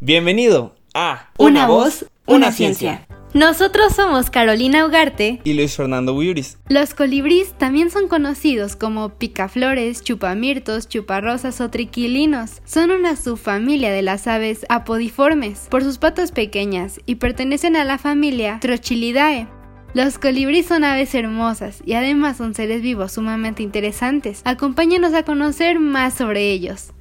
Bienvenido a Una, voz, una, ciencia. Nosotros somos Carolina Ugarte y Luis Fernando Buyuris. Los colibríes también son conocidos como picaflores, chupamirtos, chuparrosas o triquilinos. Son una subfamilia de las aves apodiformes por sus patas pequeñas y pertenecen a la familia Trochilidae. Los colibríes son aves hermosas y además son seres vivos sumamente interesantes. Acompáñanos a conocer más sobre ellos.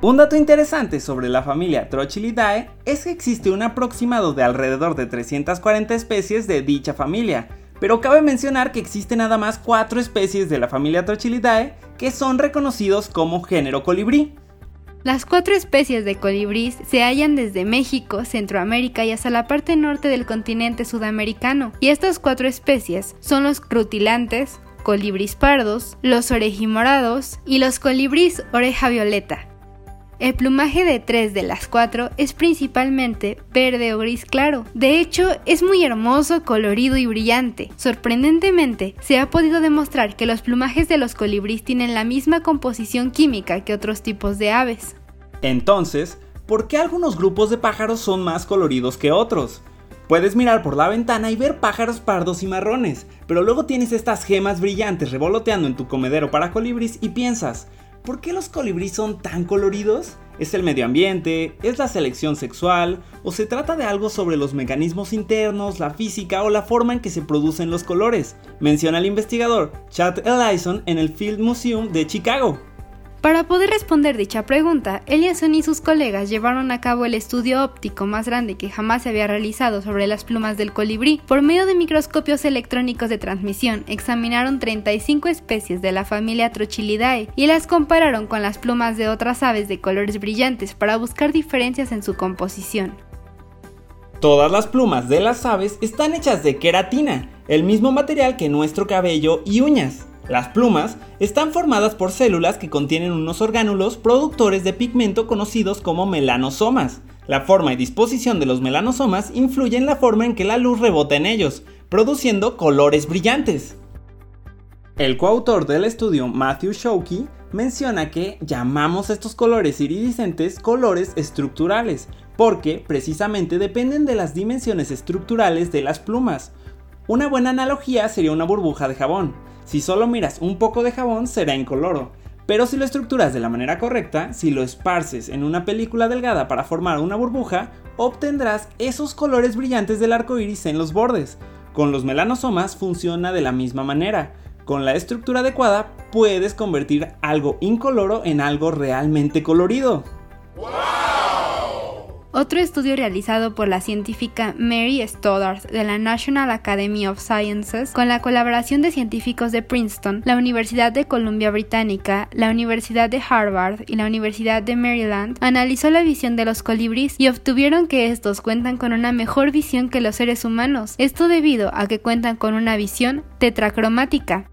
Un dato interesante sobre la familia Trochilidae es que existe un aproximado de alrededor de 340 especies de dicha familia, pero cabe mencionar que existen nada más 4 especies de la familia Trochilidae que son reconocidos como género colibrí. Las cuatro especies de colibrís se hallan desde México, Centroamérica y hasta la parte norte del continente sudamericano, y estas cuatro especies son los crutilantes, colibris pardos, los orejimorados y los colibris oreja violeta. El plumaje de tres de las cuatro es principalmente verde o gris claro. De hecho, es muy hermoso, colorido y brillante. Sorprendentemente, se ha podido demostrar que los plumajes de los colibríes tienen la misma composición química que otros tipos de aves. Entonces, ¿por qué algunos grupos de pájaros son más coloridos que otros? Puedes mirar por la ventana y ver pájaros pardos y marrones, pero luego tienes estas gemas brillantes revoloteando en tu comedero para colibríes y piensas, ¿Por qué los colibríes son tan coloridos? ¿Es el medio ambiente? ¿Es la selección sexual? ¿O se trata de algo sobre los mecanismos internos, la física o la forma en que se producen los colores? Menciona el investigador Chad Ellison en el Field Museum de Chicago. Para poder responder dicha pregunta, Eliasson y sus colegas llevaron a cabo el estudio óptico más grande que jamás se había realizado sobre las plumas del colibrí. Por medio de microscopios electrónicos de transmisión, examinaron 35 especies de la familia Trochilidae y las compararon con las plumas de otras aves de colores brillantes para buscar diferencias en su composición. Todas las plumas de las aves están hechas de queratina, el mismo material que nuestro cabello y uñas. Las plumas están formadas por células que contienen unos orgánulos productores de pigmento conocidos como melanosomas. La forma y disposición de los melanosomas influye en la forma en que la luz rebota en ellos, produciendo colores brillantes. El coautor del estudio, Matthew Shokey, menciona que llamamos estos colores iridiscentes colores estructurales, porque precisamente dependen de las dimensiones estructurales de las plumas. Una buena analogía sería una burbuja de jabón. Si solo miras un poco de jabón será incoloro, pero si lo estructuras de la manera correcta, si lo esparces en una película delgada para formar una burbuja, obtendrás esos colores brillantes del arco iris en los bordes. Con los melanosomas funciona de la misma manera. Con la estructura adecuada puedes convertir algo incoloro en algo realmente colorido. Otro estudio realizado por la científica Mary Stoddard de la National Academy of Sciences con la colaboración de científicos de Princeton, la Universidad de Columbia Británica, la Universidad de Harvard y la Universidad de Maryland analizó la visión de los colibríes y obtuvieron que estos cuentan con una mejor visión que los seres humanos, esto debido a que cuentan con una visión tetracromática.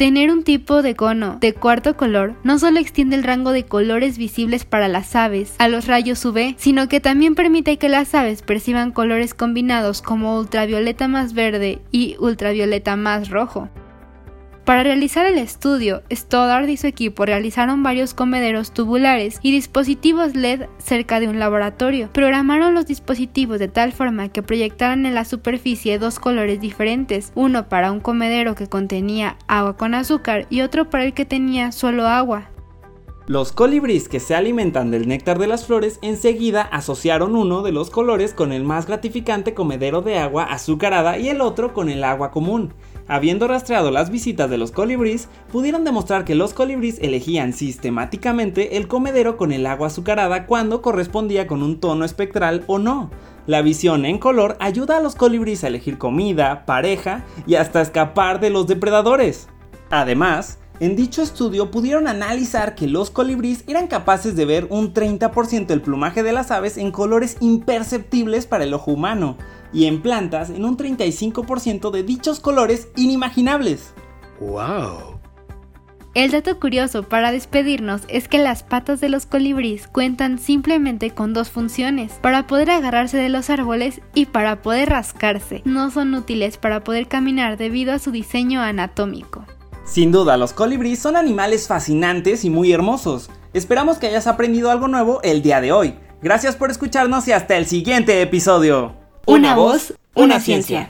Tener un tipo de cono de cuarto color no solo extiende el rango de colores visibles para las aves a los rayos UV, sino que también permite que las aves perciban colores combinados como ultravioleta más verde y ultravioleta más rojo. Para realizar el estudio, Stoddard y su equipo realizaron varios comederos tubulares y dispositivos LED cerca de un laboratorio. Programaron los dispositivos de tal forma que proyectaran en la superficie dos colores diferentes, uno para un comedero que contenía agua con azúcar y otro para el que tenía solo agua. Los colibríes que se alimentan del néctar de las flores enseguida asociaron uno de los colores con el más gratificante comedero de agua azucarada y el otro con el agua común. Habiendo rastreado las visitas de los colibríes, pudieron demostrar que los colibríes elegían sistemáticamente el comedero con el agua azucarada cuando correspondía con un tono espectral o no. La visión en color ayuda a los colibríes a elegir comida, pareja y hasta escapar de los depredadores. Además, en dicho estudio pudieron analizar que los colibríes eran capaces de ver un 30% del plumaje de las aves en colores imperceptibles para el ojo humano, y en plantas en un 35% de dichos colores inimaginables. ¡Wow! El dato curioso para despedirnos es que las patas de los colibríes cuentan simplemente con dos funciones, para poder agarrarse de los árboles y para poder rascarse. No son útiles para poder caminar debido a su diseño anatómico. Sin duda, los colibríes son animales fascinantes y muy hermosos. Esperamos que hayas aprendido algo nuevo el día de hoy. Gracias por escucharnos y hasta el siguiente episodio. Una voz, una ciencia.